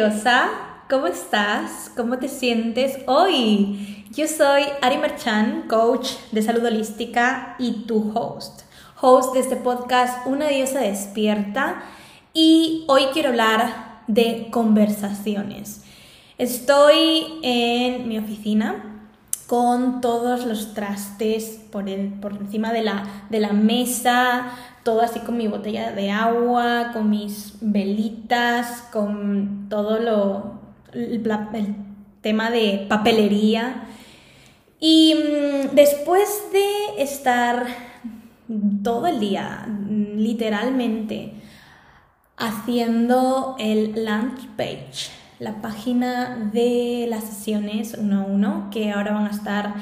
curiosa, ¿cómo estás? ¿Cómo te sientes hoy? Yo soy Ari Merchan, coach de salud holística y tu host. Host de este podcast Una diosa despierta y hoy quiero hablar de conversaciones. Estoy en mi oficina con todos los trastes por, por encima de la, de la mesa, todo así con mi botella de agua, con mis velitas, con todo lo, el, tema de papelería. Y mm, después de estar todo el día, literalmente, haciendo el lunch page, la página de las sesiones uno a uno, que ahora van a estar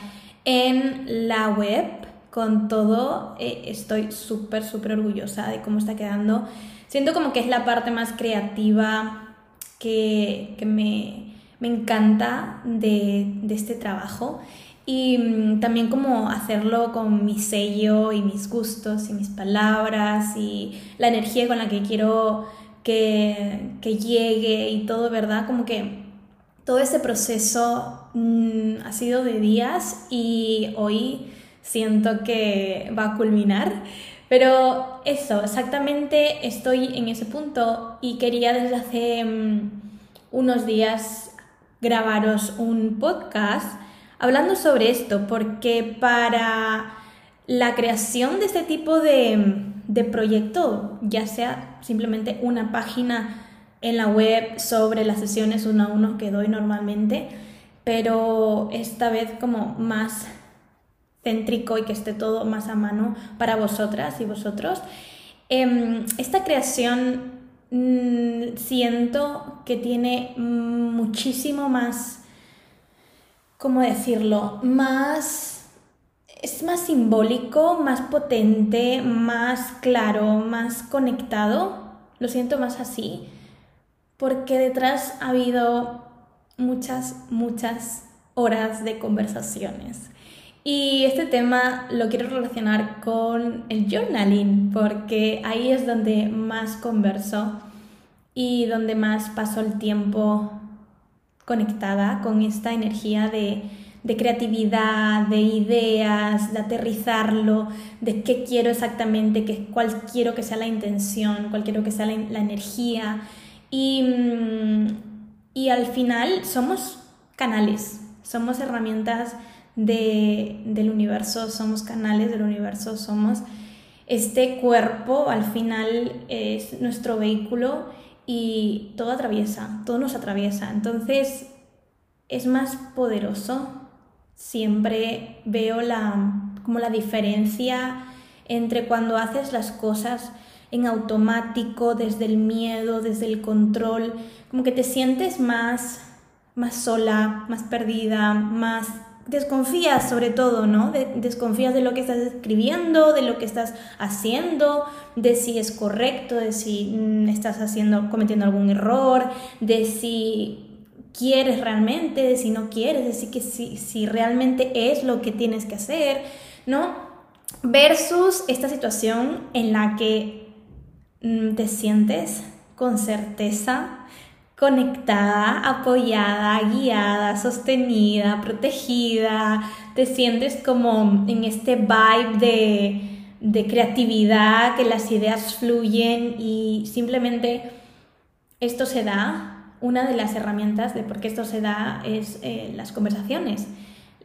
en la web con todo, eh, estoy súper, súper orgullosa de cómo está quedando. Siento como que es la parte más creativa que, me, encanta de, este trabajo. Y mm, también como hacerlo con mi sello y mis gustos y mis palabras y la energía con la que quiero que, llegue y todo, ¿verdad? Como que todo ese proceso mm, ha sido de días y hoy siento que va a culminar. Pero eso, exactamente estoy en ese punto y quería desde hace mm, unos días grabaros un podcast hablando sobre esto, porque para la creación de este tipo de, de proyecto, ya sea simplemente una página en la web sobre las sesiones uno a uno que doy normalmente, pero esta vez como más céntrico y que esté todo más a mano para vosotras y vosotros. Em, esta creación mm, siento que tiene muchísimo más, ¿cómo decirlo? Más... Es más simbólico, más potente, más claro, más conectado. Lo siento más así. Porque detrás ha habido muchas, muchas horas de conversaciones. Y este tema lo quiero relacionar con el journaling, porque ahí es donde más converso y donde más paso el tiempo conectada con esta energía de, creatividad, de ideas, de aterrizarlo, de qué quiero exactamente, qué, cuál quiero que sea la intención, cuál quiero que sea la, energía. Y, mm, y al final somos canales, somos herramientas del universo, somos canales del universo, somos este cuerpo, al final es nuestro vehículo y todo atraviesa, todo nos atraviesa. Entonces es más poderoso. Siempre veo la, como la diferencia entre cuando haces las cosas en automático, desde el miedo, desde el control, como que te sientes más, más sola, más perdida, más desconfías sobre todo, ¿no? desconfías de lo que estás escribiendo, de lo que estás haciendo, de si es correcto, de si mm, estás haciendo, cometiendo algún error, de si quieres realmente, de si no quieres, de si, que si, si realmente es lo que tienes que hacer, ¿no? Versus esta situación en la que mm, te sientes con certeza conectada, apoyada, guiada, sostenida, protegida, te sientes como en este vibe de, creatividad, que las ideas fluyen y simplemente esto se da, una de las herramientas de por qué esto se da es eh, las conversaciones,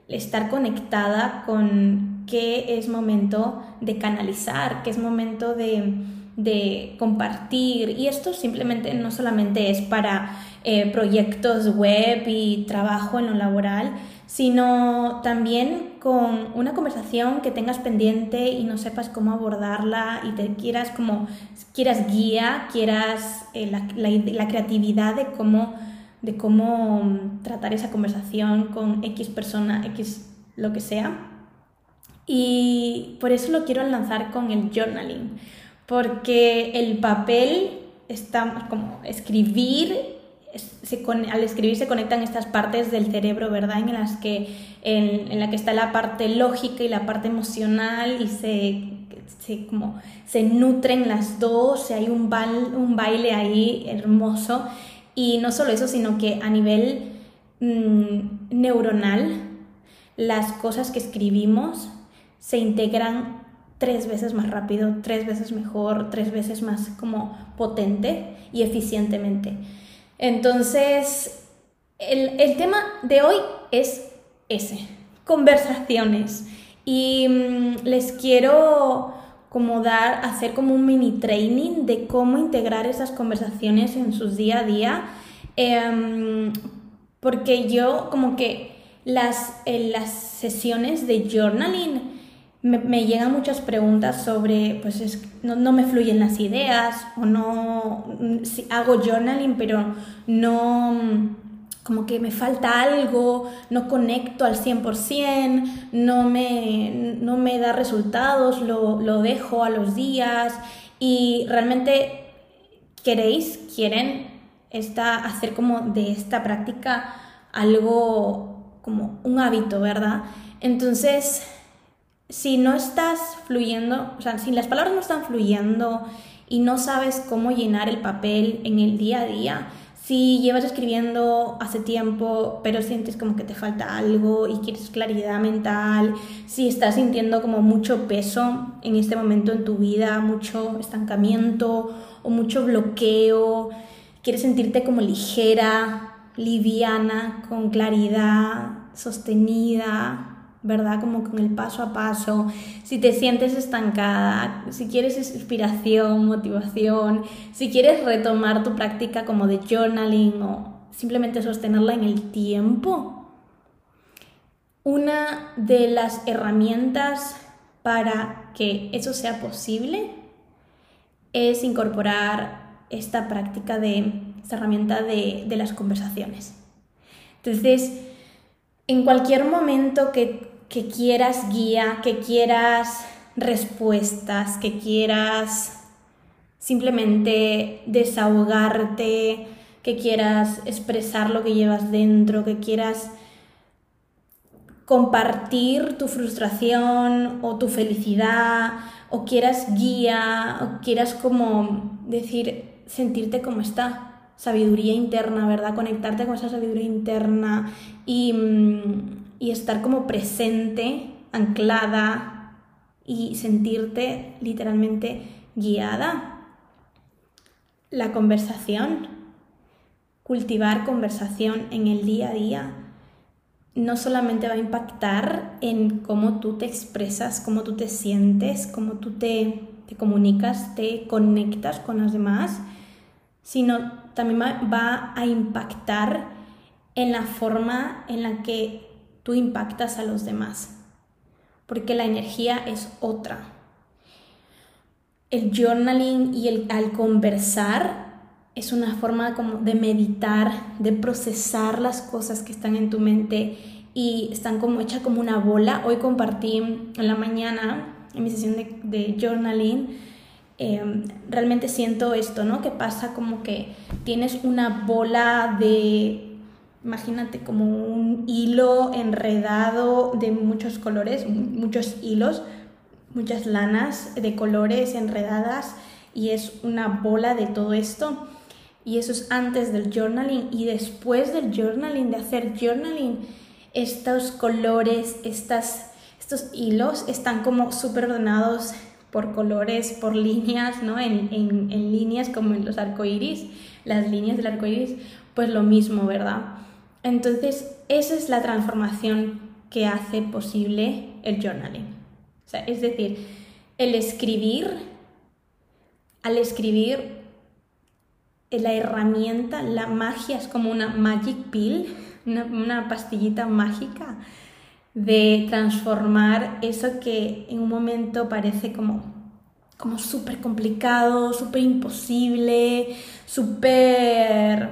estar conectada con qué es momento de canalizar, qué es momento de de compartir y esto simplemente no solamente es para eh, proyectos web y trabajo en lo laboral, sino también con una conversación que tengas pendiente y no sepas cómo abordarla y te quieras como quieras guía, quieras eh, la, la, creatividad de cómo, de cómo mm, tratar esa conversación con X persona, X lo que sea. Y por eso lo quiero lanzar con el journaling porque el papel está como escribir, al escribir se conectan estas partes del cerebro, ¿verdad? En las que, en, la que está la parte lógica y la parte emocional y se, como, se nutren las dos, y hay un, un baile ahí hermoso Y no solo eso, sino que a nivel mm, neuronal, las cosas que escribimos se integran tres veces más rápido, tres veces mejor, tres veces más como potente y eficientemente. Entonces, el, el tema de hoy es ese, conversaciones. Y mm, les quiero como dar, hacer como un mini training de cómo integrar esas conversaciones en sus día a día. Em, porque yo como que las, en las sesiones de journaling me, llegan muchas preguntas sobre, pues no, no, me fluyen las ideas o no, si hago journaling pero no como que me falta algo, no conecto al 100%, no me, no me da resultados, lo, lo dejo a los días y realmente queréis, quieren esta, hacer como de esta práctica algo como un hábito, ¿verdad? Entonces, si no estás fluyendo, o sea, si las palabras no están fluyendo y no sabes cómo llenar el papel en el día a día, si llevas escribiendo hace tiempo, pero sientes como que te falta algo y quieres claridad mental, si estás sintiendo como mucho peso en este momento en tu vida, mucho estancamiento o mucho bloqueo, quieres sentirte como ligera, liviana, con claridad, sostenida, ¿verdad? Como con el paso a paso, si te sientes estancada, si quieres inspiración, motivación, si quieres retomar tu práctica como de journaling o simplemente sostenerla en el tiempo. Una de las herramientas para que eso sea posible es incorporar esta práctica de esta herramienta de, de las conversaciones. Entonces, en cualquier momento que que quieras guía, que quieras respuestas, que quieras simplemente desahogarte, que quieras expresar lo que llevas dentro, que quieras compartir tu frustración o tu felicidad, o quieras guía, o quieras como decir, sentirte como esta sabiduría interna, ¿verdad? Conectarte con esa sabiduría interna y mm, y estar como presente, anclada y sentirte literalmente guiada. La conversación, cultivar conversación en el día a día, no solamente va a impactar en cómo tú te expresas, cómo tú te sientes, cómo tú te, te comunicas, te conectas con los demás, sino también va a impactar en la forma en la que tú impactas a los demás, porque la energía es otra. El journaling y el al conversar es una forma como de meditar, de procesar las cosas que están en tu mente y están como hechas como una bola. Hoy compartí en la mañana, en mi sesión de, journaling, em, realmente siento esto, ¿no? Que pasa como que tienes una bola de imagínate como un hilo enredado de muchos colores, muchos hilos, muchas lanas de colores enredadas y es una bola de todo esto. Y eso es antes del journaling y después del journaling, de hacer journaling, estos colores, estas, estos hilos están como súper ordenados por colores, por líneas, ¿no? En, en, en líneas como en los arcoíris, las líneas del arcoíris, pues lo mismo, ¿verdad? Entonces, esa es la transformación que hace posible el journaling. es decir, el escribir, al escribir, la herramienta, la magia es como una magic pill, una, pastillita mágica de transformar eso que en un momento parece como como súper complicado, súper imposible, súper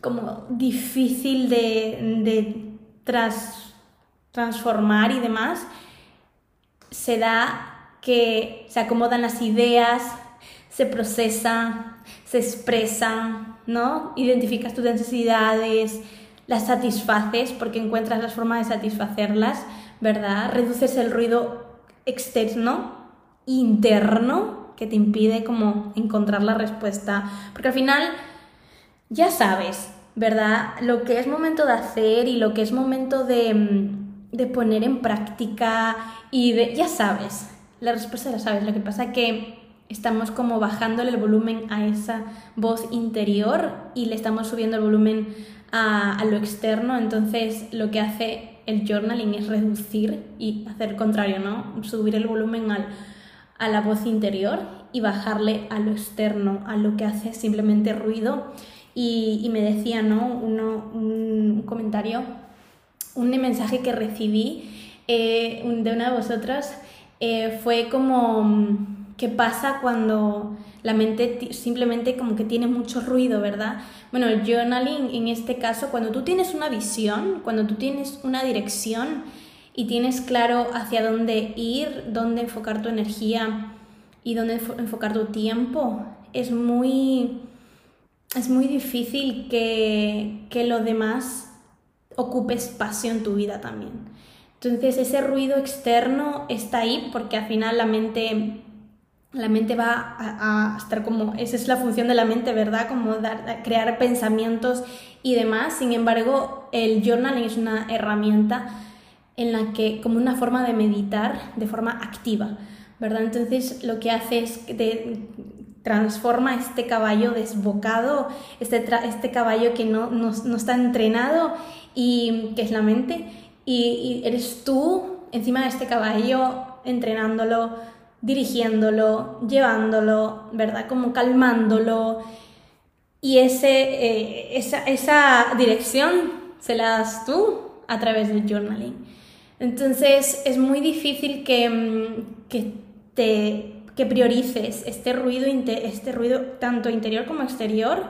como difícil de, transformar y demás, se da que se acomodan las ideas, se procesan, se expresan, ¿no? Identificas tus necesidades, las satisfaces porque encuentras las formas de satisfacerlas, ¿verdad? Reduces el ruido externo, interno, que te impide como encontrar la respuesta. Porque al final ya sabes, ¿verdad? Lo que es momento de hacer y lo que es momento de, mm, de poner en práctica y de, ya sabes, la respuesta la sabes. Lo que pasa que estamos como bajándole el volumen a esa voz interior y le estamos subiendo el volumen a, lo externo. Entonces lo que hace el journaling es reducir y hacer contrario, ¿no? Subir el volumen al, a la voz interior y bajarle a lo externo, a lo que hace simplemente ruido. Y, me decía, ¿no? un comentario, un mensaje que recibí eh, de una de vosotras eh, fue como, ¿qué pasa cuando la mente simplemente como que tiene mucho ruido, ¿verdad? Bueno, el journaling en este caso, cuando tú tienes una visión, cuando tú tienes una dirección y tienes claro hacia dónde ir, dónde enfocar tu energía y dónde enfocar tu tiempo, es muy, es muy difícil que, que lo demás ocupe espacio en tu vida también. Entonces ese ruido externo está ahí porque al final la mente la mente va a, estar como, esa es la función de la mente, ¿verdad? Como dar, crear pensamientos y demás. Sin embargo, el journaling es una herramienta en la que, como una forma de meditar de forma activa, ¿verdad? Entonces, lo que hace es que transforma este caballo desbocado, este, este caballo que no, no, está entrenado y que es la mente, y eres tú encima de este caballo entrenándolo dirigiéndolo, llevándolo, ¿verdad? Como calmándolo. Y ese, eh, esa, esa, dirección se la das tú a través del journaling. Entonces es muy difícil que, mm, que, te, que priorices este ruido, este ruido tanto interior como exterior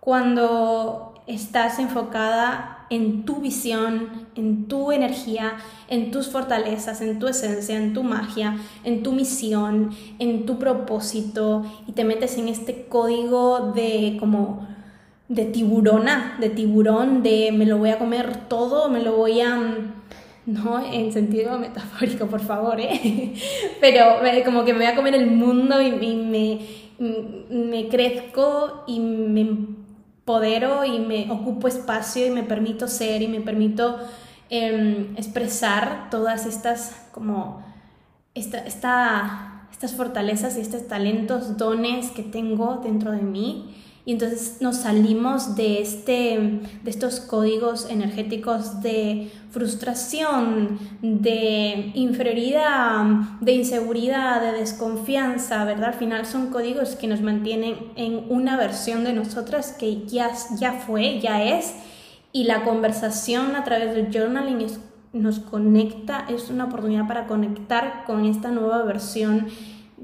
cuando estás enfocada en tu visión, en tu energía, en tus fortalezas, en tu esencia, en tu magia, en tu misión, en tu propósito y te metes en este código de como de tiburona, de tiburón, de me lo voy a comer todo, me lo voy a no en sentido metafórico, por favor, ¿eh? pero como que me voy a comer el mundo y, me, me crezco y me podero y me ocupo espacio y me permito ser y me permito em, expresar todas estas como esta, estas fortalezas y estos talentos, dones que tengo dentro de mí y entonces nos salimos de, este, de estos códigos energéticos de frustración, de inferioridad, de inseguridad, de desconfianza, ¿verdad? Al final son códigos que nos mantienen en una versión de nosotras que ya, ya fue, ya es, y la conversación a través del journaling nos conecta, es una oportunidad para conectar con esta nueva versión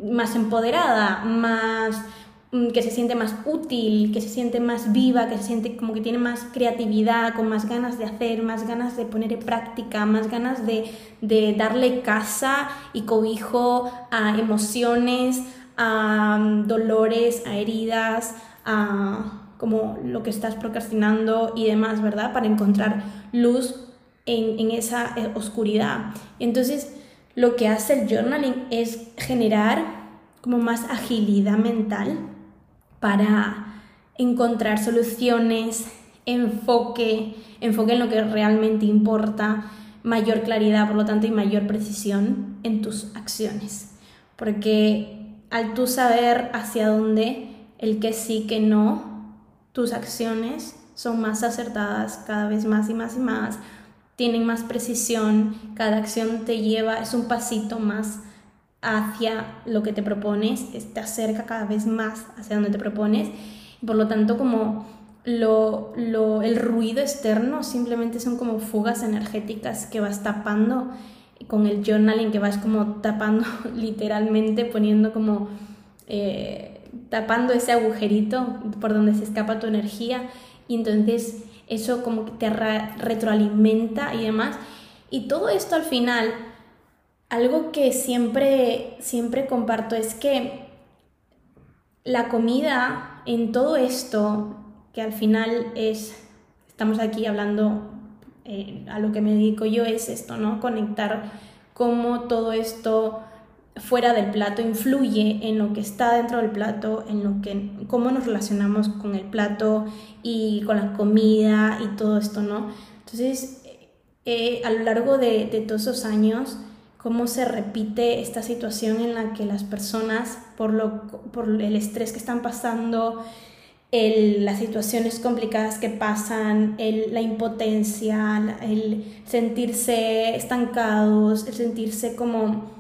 más empoderada, más que se siente más útil, que se siente más viva, que se siente como que tiene más creatividad, con más ganas de hacer, más ganas de poner en práctica, más ganas de, de darle casa y cobijo a emociones, a mm, dolores, a heridas, a como lo que estás procrastinando y demás, ¿verdad? Para encontrar luz en, en esa eh, oscuridad. Entonces, lo que hace el journaling es generar como más agilidad mental, para encontrar soluciones, enfoque, enfoque en lo que realmente importa, mayor claridad, por lo tanto, y mayor precisión en tus acciones. Porque al tú saber hacia dónde, el que sí, que no, tus acciones son más acertadas cada vez más y más y más, tienen más precisión, cada acción te lleva, es un pasito más hacia lo que te propones, te acerca cada vez más hacia donde te propones. Por lo tanto, como lo, lo, el ruido externo simplemente son como fugas energéticas que vas tapando con el journaling, que vas como tapando literalmente, poniendo como... Eh, tapando ese agujerito por donde se escapa tu energía y entonces eso como que te retroalimenta y demás. Y todo esto al final algo que siempre, siempre comparto es que la comida en todo esto, que al final es, estamos aquí hablando eh, a lo que me dedico yo, es esto, ¿no? Conectar cómo todo esto fuera del plato influye en lo que está dentro del plato, en lo que cómo nos relacionamos con el plato y con la comida y todo esto, ¿no? Entonces, eh, a lo largo de, todos esos años, cómo se repite esta situación en la que las personas, por, lo, por el estrés que están pasando, las situaciones complicadas que pasan, la impotencia, el sentirse estancados, el sentirse como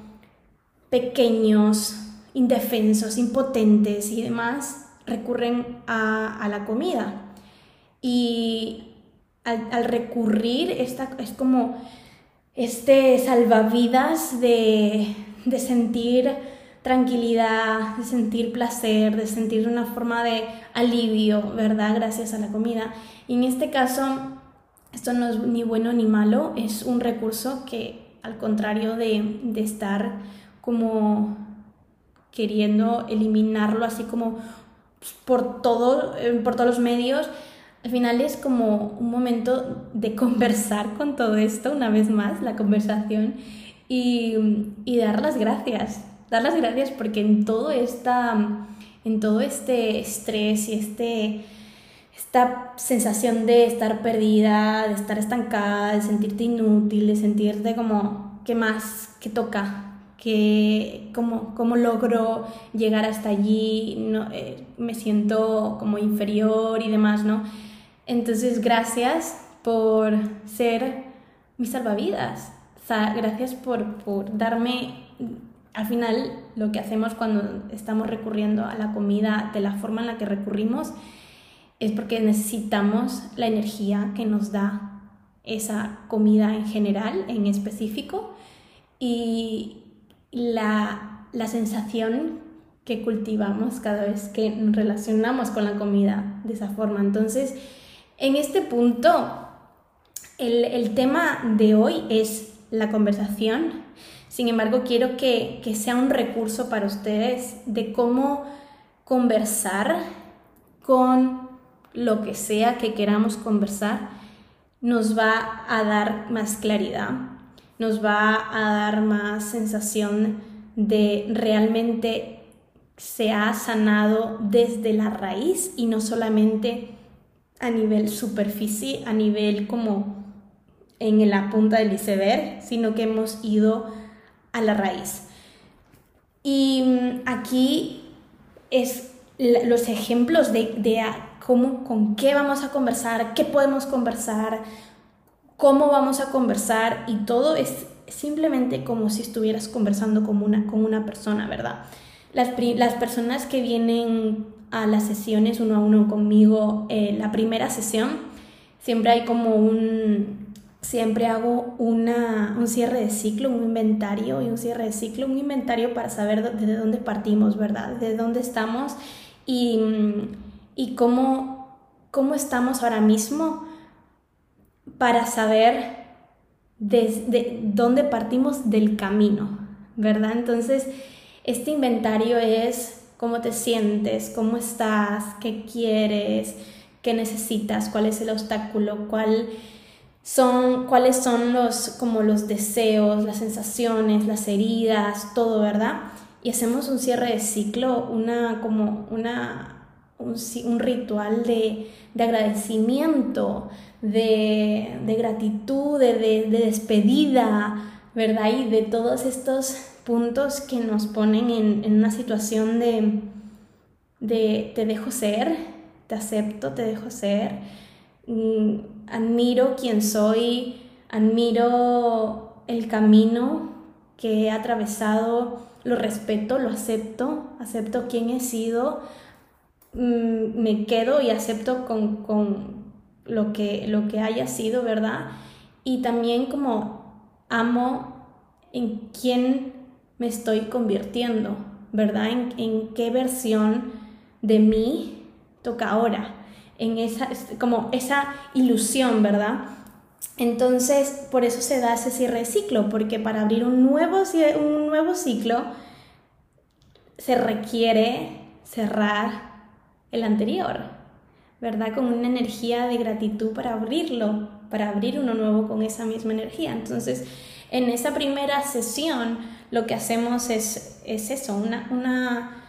pequeños, indefensos, impotentes y demás, recurren a, la comida. Y al, recurrir, esta, es como este salvavidas de, de sentir tranquilidad, de sentir placer, de sentir una forma de alivio, ¿verdad? Gracias a la comida. Y en este caso, esto no es ni bueno ni malo, es un recurso que al contrario de, de estar como queriendo eliminarlo así como por, todo, eh, por todos los medios, al final es como un momento de conversar con todo esto, una vez más, la conversación, y, y dar las gracias, dar las gracias porque en todo, esta, en todo este estrés y este, esta sensación de estar perdida, de estar estancada, de sentirte inútil, de sentirte como, ¿qué más? ¿Qué toca? que cómo, cómo logro llegar hasta allí, no, eh, me siento como inferior y demás, ¿no? Entonces, gracias por ser mi salvavidas, gracias por, por darme, al final, lo que hacemos cuando estamos recurriendo a la comida de la forma en la que recurrimos es porque necesitamos la energía que nos da esa comida en general, en específico, y, la, la sensación que cultivamos cada vez que nos relacionamos con la comida de esa forma. Entonces, en este punto, el, el tema de hoy es la conversación. Sin embargo, quiero que, que sea un recurso para ustedes de cómo conversar con lo que sea que queramos conversar nos va a dar más claridad, nos va a dar más sensación de realmente se ha sanado desde la raíz y no solamente a nivel superficie, a nivel como en la punta del iceberg, sino que hemos ido a la raíz. Y mm, aquí es los ejemplos de, cómo, con qué vamos a conversar, qué podemos conversar, cómo vamos a conversar y todo es simplemente como si estuvieras conversando con una, con una persona, ¿verdad? Las, las personas que vienen a las sesiones uno a uno conmigo, eh, la primera sesión, siempre hay como un, siempre hago una, un cierre de ciclo, un inventario y un cierre de ciclo, un inventario para saber de dónde partimos, ¿verdad? De dónde estamos y, y cómo, cómo estamos ahora mismo para saber desde dónde partimos del camino, ¿verdad? Entonces, este inventario es cómo te sientes, cómo estás, qué quieres, qué necesitas, cuál es el obstáculo, cuál son, cuáles son los, como los deseos, las sensaciones, las heridas, todo, ¿verdad? Y hacemos un cierre de ciclo, una, como una, un, ritual de, de agradecimiento, de, gratitud, de, despedida, ¿verdad? Y de todos estos puntos que nos ponen en, una situación de, de te dejo ser, te acepto, te dejo ser, mm, admiro quién soy, admiro el camino que he atravesado, lo respeto, lo acepto, acepto quién he sido, mm, me quedo y acepto con, lo que, lo que haya sido, ¿verdad? Y también como amo en quién me estoy convirtiendo, ¿verdad? En, qué versión de mí toca ahora, en esa, como esa ilusión, ¿verdad? Entonces, por eso se da ese cierre de ciclo, porque para abrir un nuevo, un nuevo ciclo se requiere cerrar el anterior. ¿verdad? Con una energía de gratitud para abrirlo, para abrir uno nuevo con esa misma energía. Entonces, En esa primera sesión lo que hacemos es, es eso, una, una,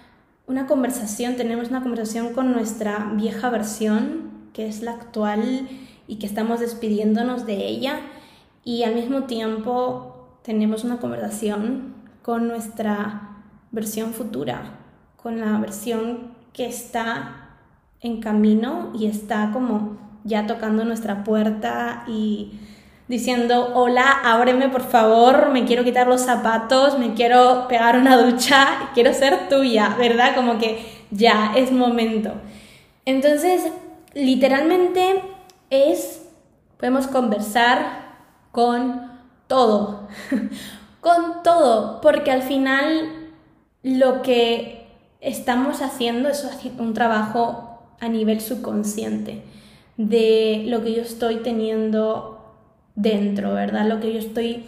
una conversación, tenemos una conversación con nuestra vieja versión, que es la actual y que estamos despidiéndonos de ella, y al mismo tiempo tenemos una conversación con nuestra versión futura, con la versión que está en camino y está como ya tocando nuestra puerta y diciendo, hola, ábreme por favor, me quiero quitar los zapatos, me quiero pegar una ducha, quiero ser tuya, ¿verdad? Como que ya es momento. Entonces, literalmente es, podemos conversar con todo, con todo, porque al final lo que estamos haciendo es un trabajo a nivel subconsciente de lo que yo estoy teniendo dentro, ¿verdad? Lo que yo estoy,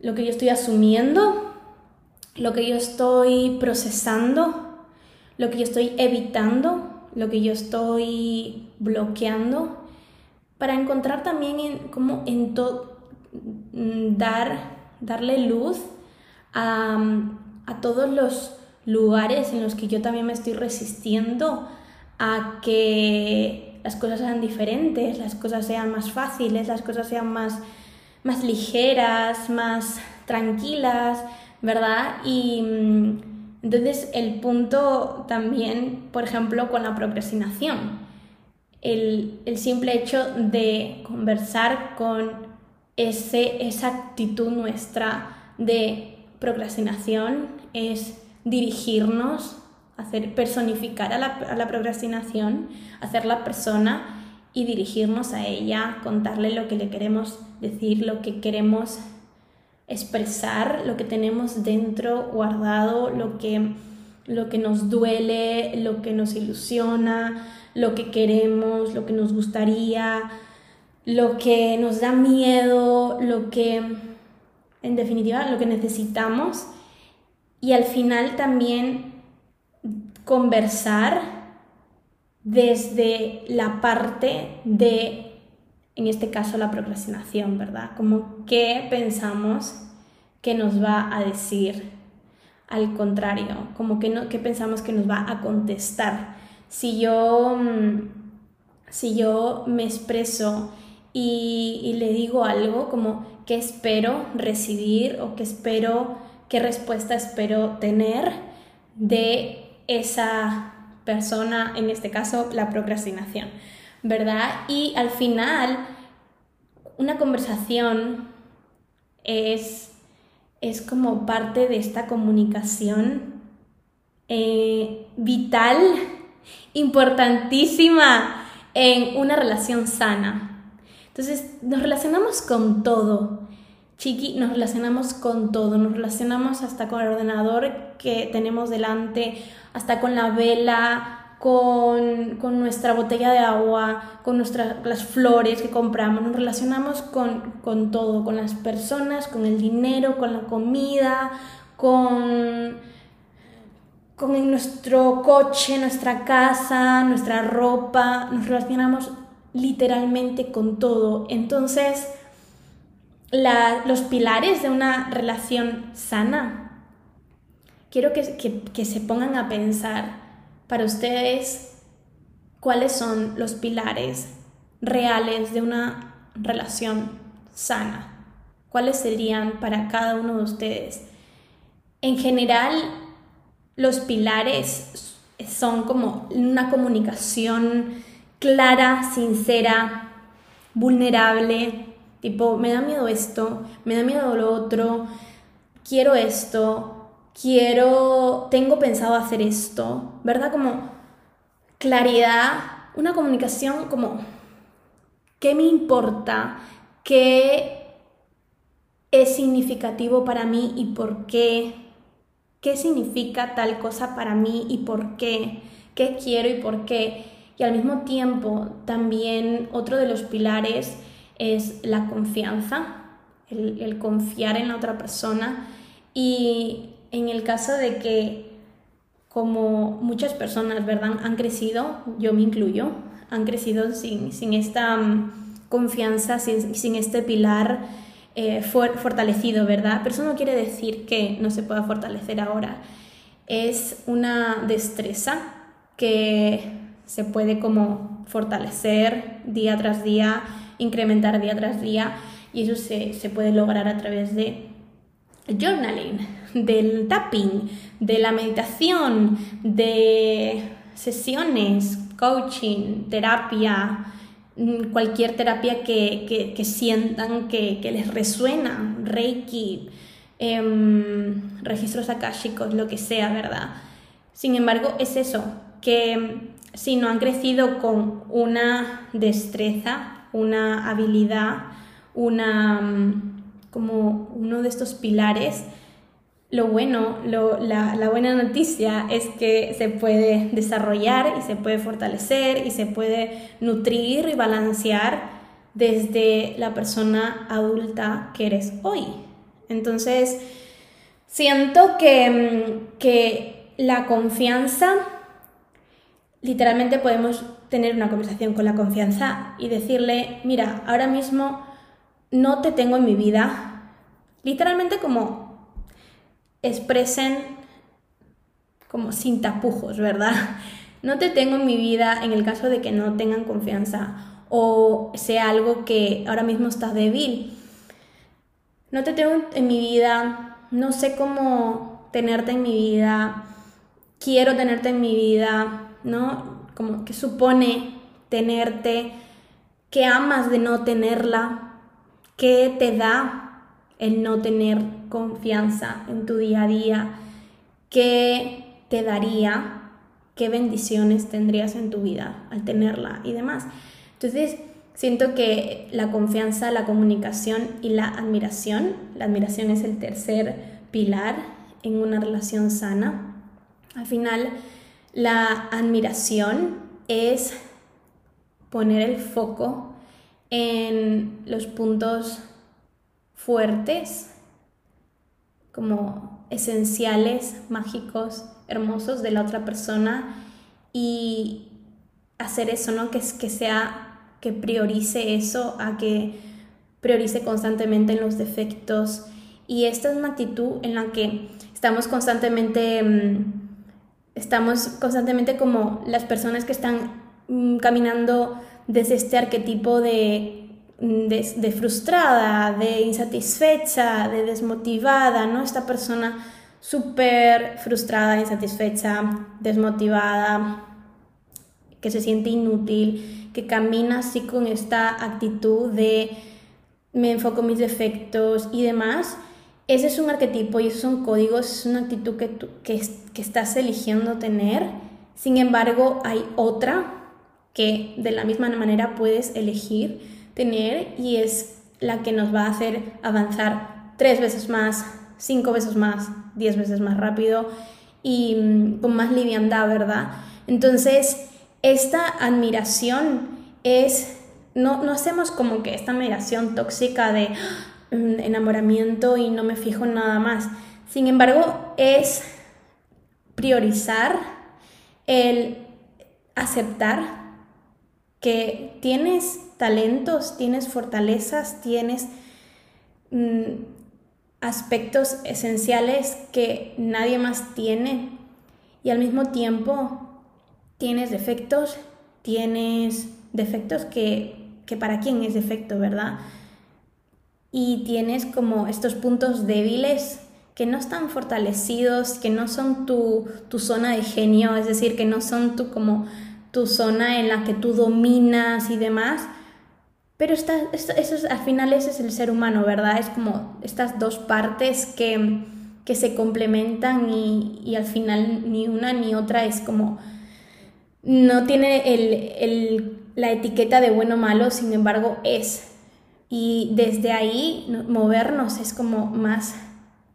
lo que yo estoy asumiendo, lo que yo estoy procesando, lo que yo estoy evitando, lo que yo estoy bloqueando, para encontrar también en, como en todo, mm, dar, darle luz a, a todos los lugares en los que yo también me estoy resistiendo a que las cosas sean diferentes, las cosas sean más fáciles, las cosas sean más, más ligeras, más tranquilas, ¿verdad? Y mm, entonces el punto también, por ejemplo, con la procrastinación, el, el simple hecho de conversar con ese, esa actitud nuestra de procrastinación es dirigirnos hacer personificar a la, procrastinación, hacer la persona y dirigirnos a ella, contarle lo que le queremos decir, lo que queremos expresar, lo que tenemos dentro guardado, lo que, lo que nos duele, lo que nos ilusiona, lo que queremos, lo que nos gustaría, lo que nos da miedo, lo que, en definitiva, lo que necesitamos. Y al final también conversar desde la parte de, en este caso, la procrastinación, ¿verdad? Como qué pensamos que nos va a decir al contrario, como que no, pensamos que nos va a contestar. Si yo, mm, si yo me expreso y, y le digo algo como qué espero recibir o qué espero, qué respuesta espero tener de esa persona, en este caso la procrastinación, ¿verdad? Y al final, una conversación es, es como parte de esta comunicación eh, vital, importantísima en una relación sana. Entonces, nos relacionamos con todo. Chiqui, nos relacionamos con todo, nos relacionamos hasta con el ordenador que tenemos delante, hasta con la vela, con, nuestra botella de agua, con nuestras, las flores que compramos, nos relacionamos con, con todo, con las personas, con el dinero, con la comida, con, con nuestro coche, nuestra casa, nuestra ropa, nos relacionamos literalmente con todo. Entonces, los pilares de una relación sana, quiero que, que se pongan a pensar para ustedes cuáles son los pilares reales de una relación sana. ¿Cuáles serían para cada uno de ustedes? En general, los pilares son como una comunicación clara, sincera, vulnerable, Tipo, me da miedo esto, me da miedo lo otro, quiero esto, quiero, tengo pensado hacer esto, ¿verdad? Como claridad, una comunicación como, ¿qué me importa? ¿Qué es significativo para mí y por qué? ¿Qué significa tal cosa para mí y por qué? ¿Qué quiero y por qué? Y al mismo tiempo, también otro de los pilares es la confianza, el, confiar en la otra persona y en el caso de que como muchas personas, ¿verdad? Han crecido, yo me incluyo, han crecido sin, esta mm, confianza, sin, este pilar eh, fortalecido, ¿verdad? Pero eso no quiere decir que no se pueda fortalecer ahora. Es una destreza que se puede como fortalecer día tras día, incrementar día tras día y eso se, se puede lograr a través de journaling, del tapping, de la meditación, de sesiones, coaching, terapia, mm, cualquier terapia que, sientan que, les resuena, reiki, em, registros akáshicos, lo que sea, ¿verdad? Sin embargo, es eso, que si no han crecido con una destreza, una habilidad, una mm, como uno de estos pilares, lo bueno, la, buena noticia es que se puede desarrollar y se puede fortalecer y se puede nutrir y balancear desde la persona adulta que eres hoy. Entonces, siento que, mm, que la confianza, literalmente podemos tener una conversación con la confianza y decirle, mira, ahora mismo no te tengo en mi vida, literalmente como expresen como sin tapujos, ¿verdad? No te tengo en mi vida en el caso de que no tengan confianza o sea algo que ahora mismo está débil. No te tengo en mi vida, no sé cómo tenerte en mi vida, quiero tenerte en mi vida, ¿no? Como que supone tenerte, que amas de no tenerla, ¿Qué te da el no tener confianza en tu día a día? ¿Qué te daría? ¿Qué bendiciones tendrías en tu vida al tenerla y demás? Entonces, siento que la confianza, la comunicación y la admiración, la admiración es el tercer pilar en una relación sana. Al final, la admiración es poner el foco en los puntos fuertes, como esenciales, mágicos, hermosos de la otra persona y hacer eso, ¿no? Que, que sea, que priorice eso a que priorice constantemente en los defectos. Y esta es una actitud en la que estamos constantemente, mm, estamos constantemente como las personas que están mm, caminando desde este arquetipo de, de, frustrada, de insatisfecha, de desmotivada, ¿no? Esta persona súper frustrada, insatisfecha, desmotivada, que se siente inútil, que camina así con esta actitud de me enfoco en mis defectos y demás. Ese es un arquetipo y esos son códigos, es una actitud que, que, estás eligiendo tener. Sin embargo, hay otra que de la misma manera puedes elegir tener y es la que nos va a hacer avanzar tres veces más, cinco veces más, diez veces más rápido y mm, con más liviandad, ¿verdad? Entonces, esta admiración es, no, no hacemos como que esta admiración tóxica de enamoramiento y no me fijo en nada más. Sin embargo, es priorizar el aceptar que tienes talentos, tienes fortalezas, tienes mm, aspectos esenciales que nadie más tiene y al mismo tiempo tienes defectos, tienes defectos que, que para quién es defecto, ¿verdad? Y tienes como estos puntos débiles que no están fortalecidos, que no son tu, tu zona de genio, es decir, que no son tu como tu zona en la que tú dominas y demás. Pero está, eso al final ese es el ser humano, ¿verdad? Es como estas dos partes que, que se complementan y, y, al final ni una ni otra es como... No tiene el, el, la etiqueta de bueno o malo, sin embargo es. Y desde ahí movernos es como más,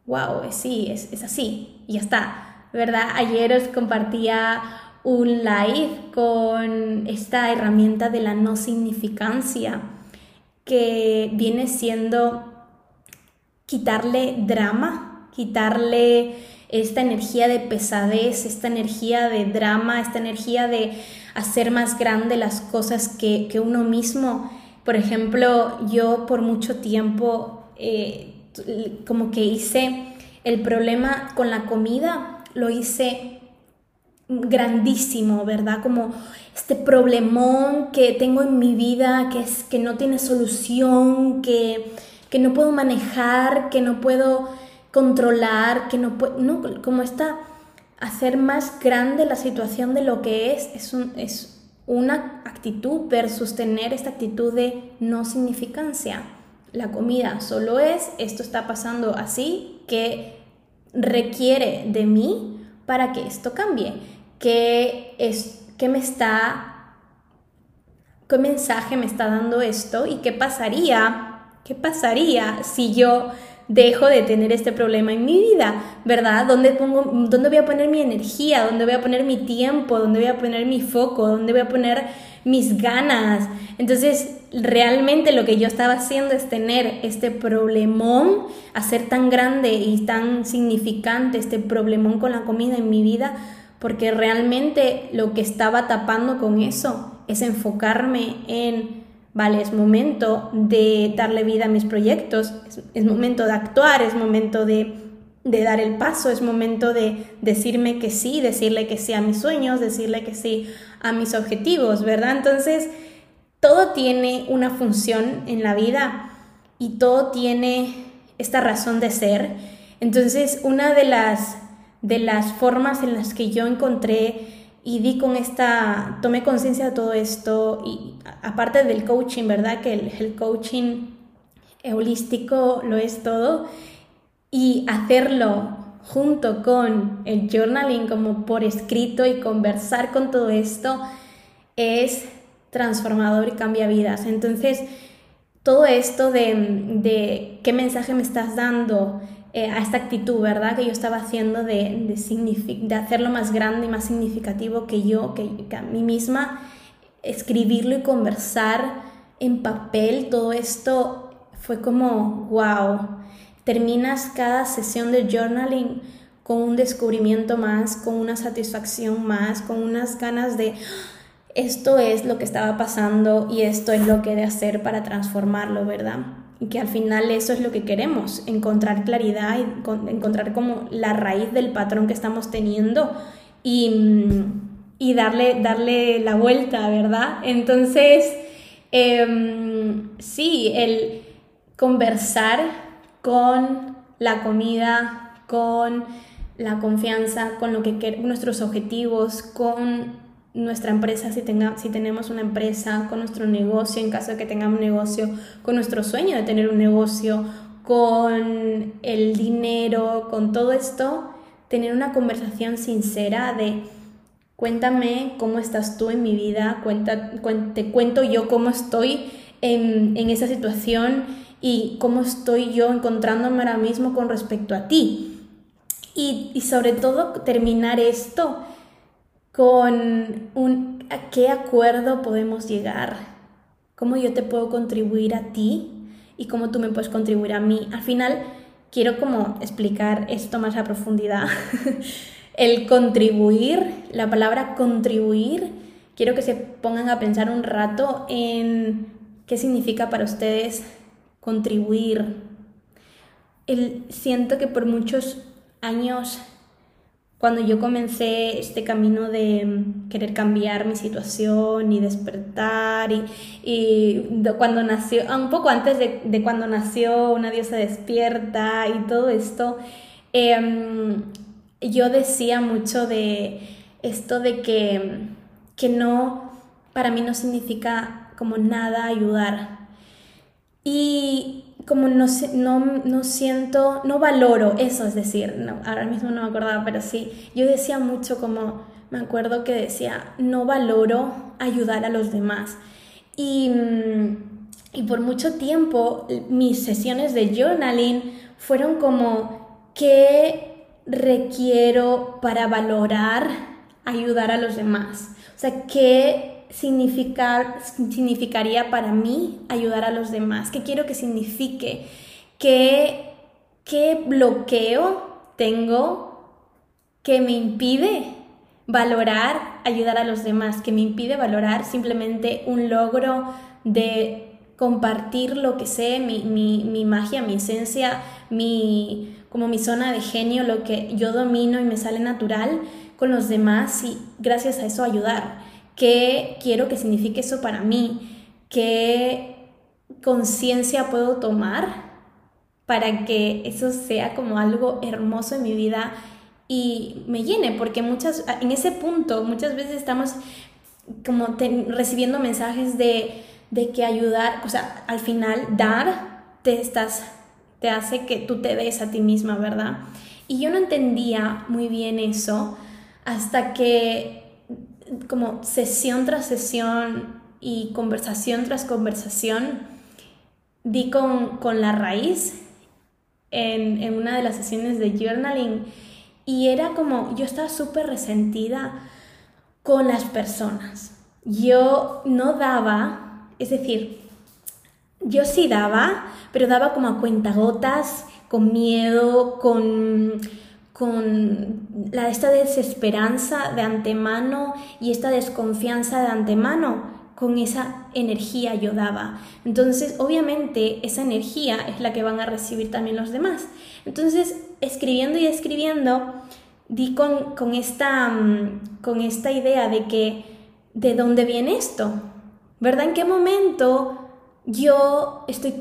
wow, sí, es, es así, y ya está, ¿verdad? Ayer os compartía un live con esta herramienta de la no significancia que viene siendo quitarle drama, quitarle esta energía de pesadez, esta energía de drama, esta energía de hacer más grande las cosas que, uno mismo. Por ejemplo, yo por mucho tiempo eh, como que hice el problema con la comida, lo hice grandísimo, ¿verdad? Como este problemón que tengo en mi vida, que es que no tiene solución, que, que no puedo manejar, que no puedo controlar, que no puedo, no, como está hacer más grande la situación de lo que es, es, un, es una actitud versus tener esta actitud de no significancia. La comida solo es, esto está pasando así, que requiere de mí para que esto cambie. ¿Qué, es, qué me está, qué mensaje me está dando esto y qué pasaría, qué pasaría si yo dejo de tener este problema en mi vida, ¿verdad? ¿Dónde, pongo, ¿Dónde voy a poner mi energía? ¿Dónde voy a poner mi tiempo? ¿Dónde voy a poner mi foco? ¿Dónde voy a poner mis ganas? Entonces, realmente lo que yo estaba haciendo es tener este problemón, hacer tan grande y tan significante este problemón con la comida en mi vida, porque realmente lo que estaba tapando con eso es enfocarme en vale, es momento de darle vida a mis proyectos, es, momento de actuar, es momento de, de, dar el paso, es momento de decirme que sí, decirle que sí a mis sueños, decirle que sí a mis objetivos, ¿verdad? Entonces, todo tiene una función en la vida y todo tiene esta razón de ser. Entonces, una de las, de las formas en las que yo encontré y di con esta, tomé conciencia de todo esto y aparte del coaching, ¿verdad? Que el, coaching holístico lo es todo y hacerlo junto con el journaling como por escrito y conversar con todo esto es transformador y cambia vidas. Entonces, todo esto de, de qué mensaje me estás dando, eh, a esta actitud, ¿verdad? Que yo estaba haciendo de, de, de, hacerlo más grande y más significativo que yo, que, a mí misma, escribirlo y conversar en papel, todo esto fue como, wow, terminas cada sesión de journaling con un descubrimiento más, con una satisfacción más, con unas ganas de esto es lo que estaba pasando y esto es lo que he de hacer para transformarlo, ¿verdad? Y que al final eso es lo que queremos, encontrar claridad y encontrar como la raíz del patrón que estamos teniendo y, y darle, darle la vuelta, ¿verdad? Entonces, em, sí, el conversar con la comida, con la confianza, con lo que nuestros objetivos, con nuestra empresa, si, tenga, si tenemos una empresa, con nuestro negocio, en caso de que tengamos un negocio, con nuestro sueño de tener un negocio, con el dinero, con todo esto, tener una conversación sincera de cuéntame cómo estás tú en mi vida, cuenta, te cuento yo cómo estoy en, en esa situación y cómo estoy yo encontrándome ahora mismo con respecto a ti. Y, y sobre todo terminar esto con un a qué acuerdo podemos llegar, cómo yo te puedo contribuir a ti y cómo tú me puedes contribuir a mí. Al final quiero como explicar esto más a profundidad. El contribuir, la palabra contribuir, quiero que se pongan a pensar un rato en qué significa para ustedes contribuir. El, siento que por muchos años cuando yo comencé este camino de mm, querer cambiar mi situación y despertar y, cuando nació, un poco antes de, cuando nació una diosa despierta y todo esto, em, yo decía mucho de esto de que, que no, para mí no significa como nada ayudar. Y como no, no, no siento, no valoro eso, es decir, ahora mismo no me acordaba, pero sí, yo decía mucho como, me acuerdo que decía, no valoro ayudar a los demás. Y, mm, y por mucho tiempo mis sesiones de journaling fueron como, ¿qué requiero para valorar ayudar a los demás? O sea, ¿qué significar, significaría para mí ayudar a los demás? ¿Qué quiero que signifique? ¿Qué, qué bloqueo tengo que me impide valorar ayudar a los demás? Que me impide valorar simplemente un logro de compartir lo que sé, mi, mi, mi magia, mi esencia, mi, como mi zona de genio, lo que yo domino y me sale natural con los demás y gracias a eso ayudar. ¿Qué quiero que signifique eso para mí? ¿Qué conciencia puedo tomar para que eso sea como algo hermoso en mi vida y me llene? Porque muchas, en ese punto muchas veces estamos como recibiendo mensajes de, de que ayudar, o sea, al final dar te estás te hace que tú te des a ti misma, ¿verdad? Y yo no entendía muy bien eso hasta que como sesión tras sesión y conversación tras conversación di con, la raíz en, en, una de las sesiones de journaling y era como yo estaba súper resentida con las personas. Yo no daba, es decir, yo sí daba, pero daba como a cuentagotas, con miedo, con con la, esta desesperanza de antemano y esta desconfianza de antemano, con esa energía yo daba. Entonces, obviamente, esa energía es la que van a recibir también los demás. Entonces, escribiendo y escribiendo, di con, con, esta, mm, con esta idea de que, ¿de dónde viene esto? ¿Verdad? ¿En qué momento yo estoy,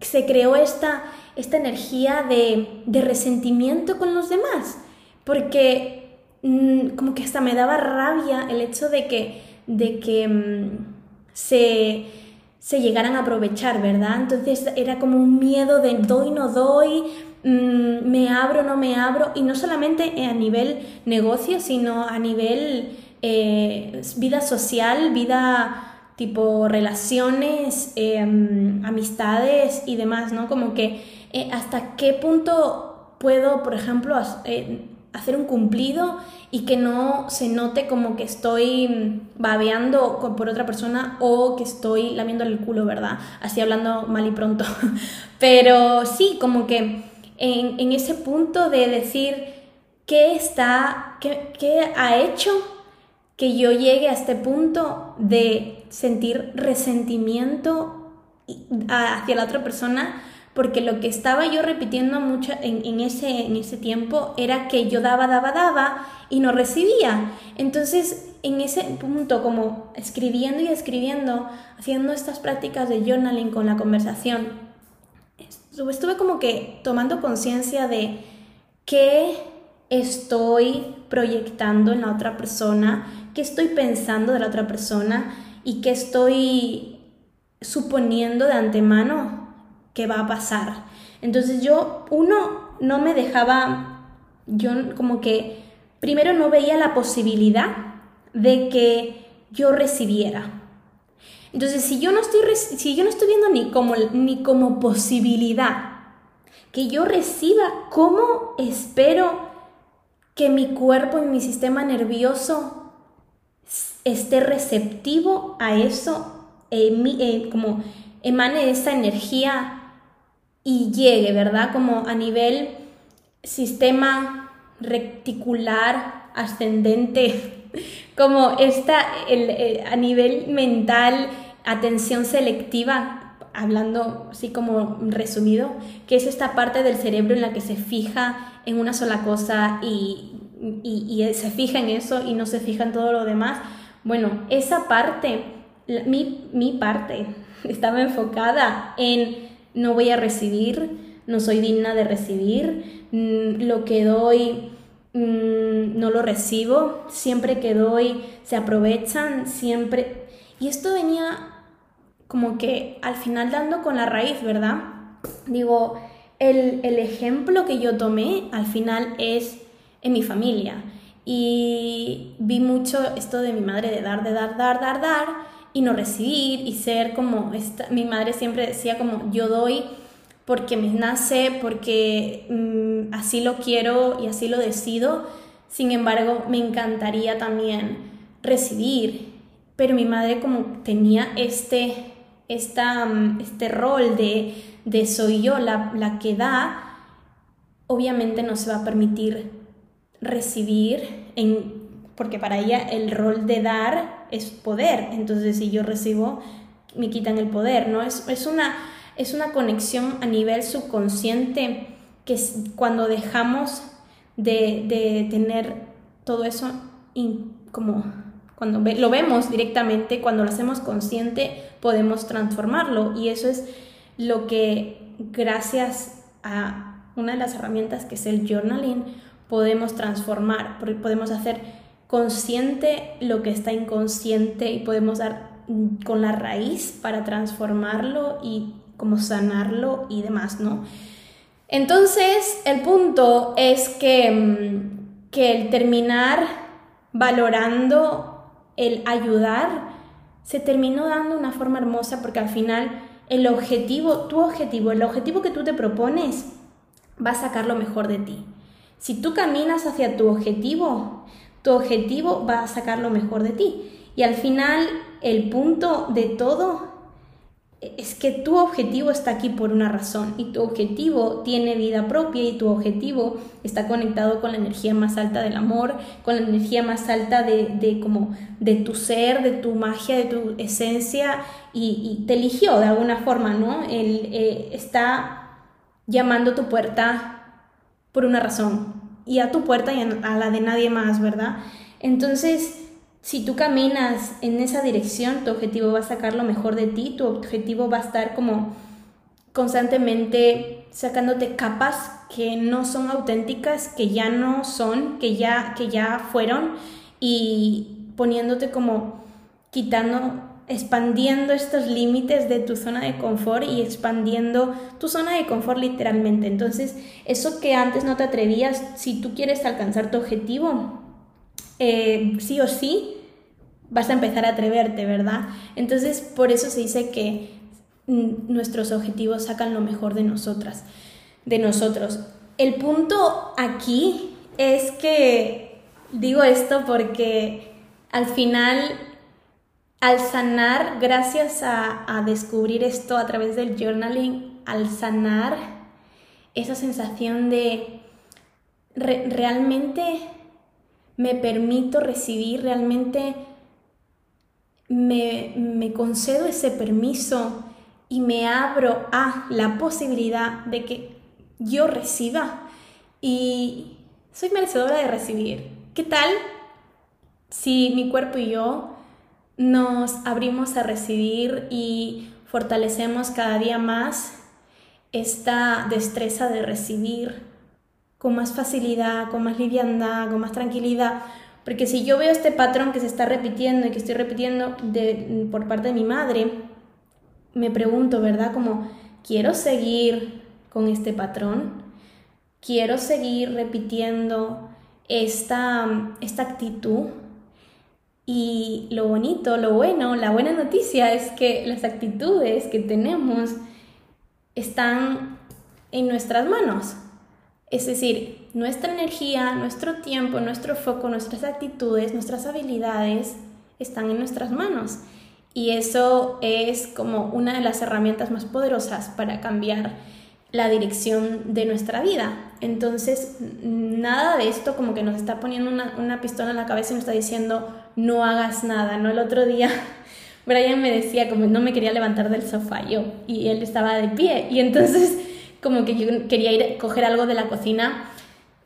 se creó esta esta energía de, resentimiento con los demás, porque mm, como que hasta me daba rabia el hecho de que, de que mm, se, se llegaran a aprovechar, ¿verdad? Entonces era como un miedo de doy, no doy, mm, me abro, no me abro, y no solamente a nivel negocio, sino a nivel eh, vida social, vida tipo relaciones, em, amistades y demás, ¿no? Como que eh, hasta qué punto puedo, por ejemplo, eh, hacer un cumplido y que no se note como que estoy babeando por otra persona o que estoy lamiendo el culo, ¿verdad? Así hablando mal y pronto. Pero sí, como que en, ese punto de decir qué está, qué, qué ha hecho que yo llegue a este punto de sentir resentimiento hacia la otra persona porque lo que estaba yo repitiendo mucho en, ese, en ese tiempo era que yo daba, daba, daba y no recibía. Entonces, en ese punto, como escribiendo y escribiendo, haciendo estas prácticas de journaling con la conversación, estuve como que tomando conciencia de qué estoy proyectando en la otra persona, qué estoy pensando de la otra persona y qué estoy suponiendo de antemano va a pasar. Entonces yo, uno, no me dejaba, yo como que, primero no veía la posibilidad de que yo recibiera. Entonces, si yo no estoy, si yo no estoy viendo ni como, ni como posibilidad que yo reciba, ¿cómo espero que mi cuerpo y mi sistema nervioso esté receptivo a eso, eh, eh, como emane esa energía y llegue, ¿verdad? Como a nivel sistema reticular ascendente, como esta, el, a nivel mental, atención selectiva, hablando así como resumido, que es esta parte del cerebro en la que se fija en una sola cosa y, y, se fija en eso y no se fija en todo lo demás. Bueno, esa parte, mi, mi parte, estaba enfocada en no voy a recibir, no soy digna de recibir, mm, lo que doy mm, no lo recibo, siempre que doy se aprovechan, siempre... Y esto venía como que al final dando con la raíz, ¿verdad? Digo, el, el ejemplo que yo tomé al final es en mi familia. Y vi mucho esto de mi madre de dar, de dar, dar, dar, dar y no recibir y ser como esta, mi madre siempre decía como yo doy porque me nace, porque mm, así lo quiero y así lo decido. Sin embargo, me encantaría también recibir, pero mi madre como tenía este, esta, mm, este rol de, de soy yo la, la que da, obviamente no se va a permitir recibir en porque para ella el rol de dar es poder. Entonces, si yo recibo, me quitan el poder, ¿no? Es, es, una, es una conexión a nivel subconsciente que cuando dejamos de, de tener todo eso como cuando lo vemos directamente, cuando lo hacemos consciente, podemos transformarlo. Y eso es lo que, gracias a una de las herramientas que es el journaling, podemos transformar, podemos hacer consciente lo que está inconsciente y podemos dar con la raíz para transformarlo y como sanarlo y demás, ¿no? Entonces, el punto es que, mm, que el terminar valorando el ayudar se terminó dando una forma hermosa porque al final el objetivo, tu objetivo, el objetivo que tú te propones, va a sacar lo mejor de ti. Si tú caminas hacia tu objetivo, tu objetivo va a sacar lo mejor de ti. Y al final el punto de todo es que tu objetivo está aquí por una razón y tu objetivo tiene vida propia y tu objetivo está conectado con la energía más alta del amor, con la energía más alta de, como de tu ser, de tu magia, de tu esencia y, te eligió de alguna forma, ¿no? Él eh, está llamando tu puerta por una razón y a tu puerta y a la de nadie más, ¿verdad? Entonces, si tú caminas en esa dirección, tu objetivo va a sacar lo mejor de ti, tu objetivo va a estar como constantemente sacándote capas que no son auténticas, que ya no son, que ya, que ya fueron y poniéndote como quitando, expandiendo estos límites de tu zona de confort y expandiendo tu zona de confort literalmente. Entonces, eso que antes no te atrevías, si tú quieres alcanzar tu objetivo, eh, sí o sí vas a empezar a atreverte, ¿verdad? Entonces, por eso se dice que nuestros objetivos sacan lo mejor de nosotras, de nosotros. El punto aquí es que digo esto porque al final, al sanar, gracias a, descubrir esto a través del journaling, al sanar esa sensación de realmente me permito recibir, realmente me, concedo ese permiso y me abro a la posibilidad de que yo reciba y soy merecedora de recibir. ¿Qué tal si mi cuerpo y yo nos abrimos a recibir y fortalecemos cada día más esta destreza de recibir con más facilidad, con más liviandad, con más tranquilidad. Porque si yo veo este patrón que se está repitiendo y que estoy repitiendo por parte de mi madre, me pregunto, ¿verdad? Como, ¿quiero seguir con este patrón? ¿Quiero seguir repitiendo esta, esta actitud? Y lo bonito, lo bueno, la buena noticia es que las actitudes que tenemos están en nuestras manos. Es decir, nuestra energía, nuestro tiempo, nuestro foco, nuestras actitudes, nuestras habilidades están en nuestras manos. Y eso es como una de las herramientas más poderosas para cambiar la dirección de nuestra vida. Entonces, nada de esto como que nos está poniendo una, pistola en la cabeza y nos está diciendo, no hagas nada, ¿no? El otro día Brian me decía como no me quería levantar del sofá yo y él estaba de pie y entonces como que yo quería ir a coger algo de la cocina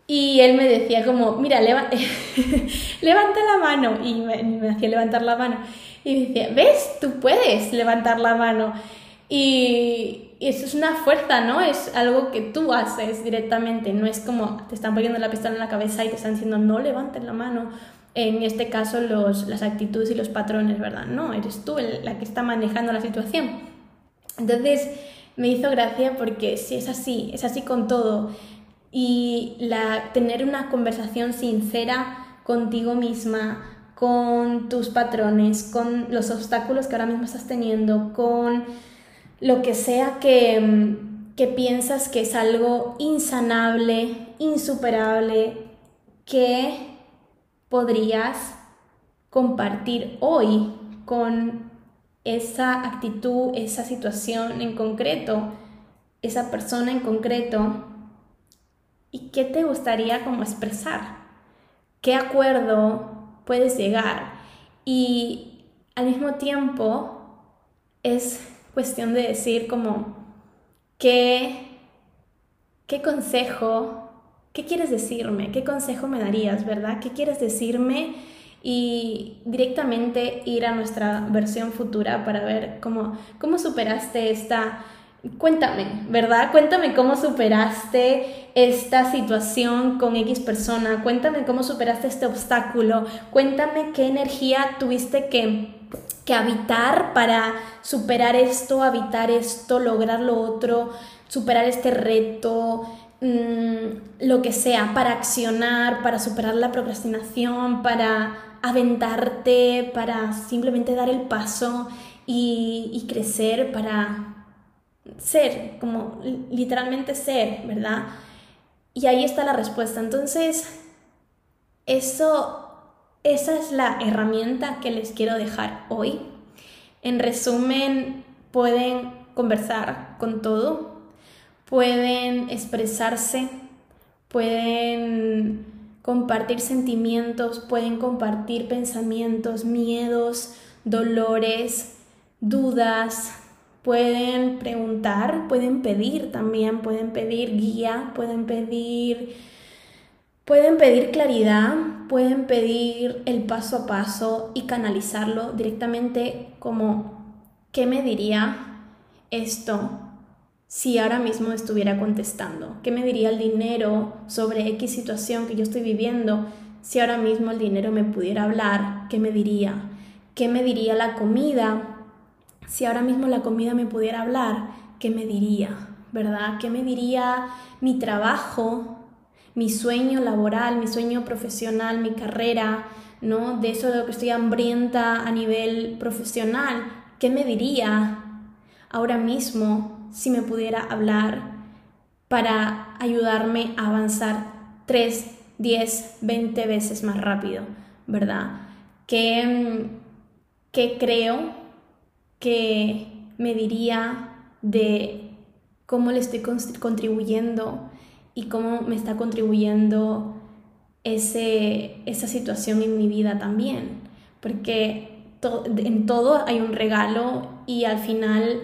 y él me decía como, mira, levanta la mano y me, hacía levantar la mano y me decía, ¿ves? Tú puedes levantar la mano y, eso es una fuerza, ¿no? Es algo que tú haces directamente, no es como te están poniendo la pistola en la cabeza y te están diciendo no levanten la mano. En este caso los, las actitudes y los patrones, ¿verdad? No, eres tú la que está manejando la situación. Entonces, me hizo gracia porque si es así, es así con todo. Y la, tener una conversación sincera contigo misma, con tus patrones, con los obstáculos que ahora mismo estás teniendo, con lo que sea que, que piensas que es algo insanable, insuperable, que podrías compartir hoy con esa actitud, esa situación en concreto, esa persona en concreto, y qué te gustaría como expresar, qué acuerdo puedes llegar. Y al mismo tiempo es cuestión de decir como, ¿qué, qué consejo, qué quieres decirme? ¿Qué consejo me darías, verdad? ¿Qué quieres decirme? Y directamente ir a nuestra versión futura para ver cómo, cómo superaste esta Cuéntame, ¿verdad? Cuéntame cómo superaste esta situación con X persona, cuéntame cómo superaste este obstáculo, cuéntame qué energía tuviste que, que habitar para superar esto, habitar esto, lograr lo otro, superar este reto, mm, lo que sea, para accionar, para superar la procrastinación, para aventarte, para simplemente dar el paso y, y crecer, para ser, como literalmente ser, ¿verdad? Y ahí está la respuesta. Entonces, eso, esa es la herramienta que les quiero dejar hoy. En resumen, pueden conversar con todo, pueden expresarse, pueden compartir sentimientos, pueden compartir pensamientos, miedos, dolores, dudas, pueden preguntar, pueden pedir también, pueden pedir guía, pueden pedir pueden pedir claridad, pueden pedir el paso a paso y canalizarlo directamente como ¿qué me diría esto si ahora mismo estuviera contestando? ¿Qué me diría el dinero sobre X situación que yo estoy viviendo si ahora mismo el dinero me pudiera hablar? ¿Qué me diría? ¿Qué me diría la comida si ahora mismo la comida me pudiera hablar, ¿qué me diría? ¿Verdad? ¿Qué me diría mi trabajo, mi sueño laboral, mi sueño profesional, mi carrera, ¿no? De eso de lo que estoy hambrienta a nivel profesional, ¿qué me diría ahora mismo si me pudiera hablar para ayudarme a avanzar 3, 10, 20 veces más rápido, ¿verdad? ¿Qué, qué creo que me diría de cómo le estoy contribuyendo y cómo me está contribuyendo ese, esa situación en mi vida también. Porque en todo hay un regalo y al final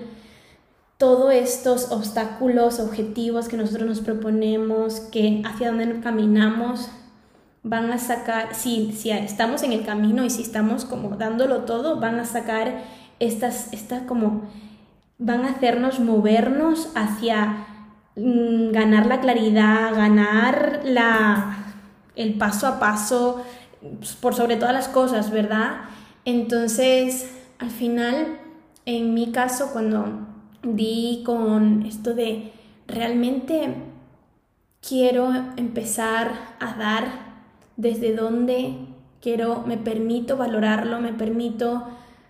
todos estos obstáculos, objetivos que nosotros nos proponemos, que hacia donde caminamos, van a sacar, si, si estamos en el camino y si estamos como dándolo todo, van a sacar estas, estas como van a hacernos movernos hacia mm, ganar la claridad, ganar la, el paso a paso, pues, por sobre todas las cosas, ¿verdad? Entonces, al final, en mi caso, cuando di con esto de realmente quiero empezar a dar desde donde quiero, me permito valorarlo, me permito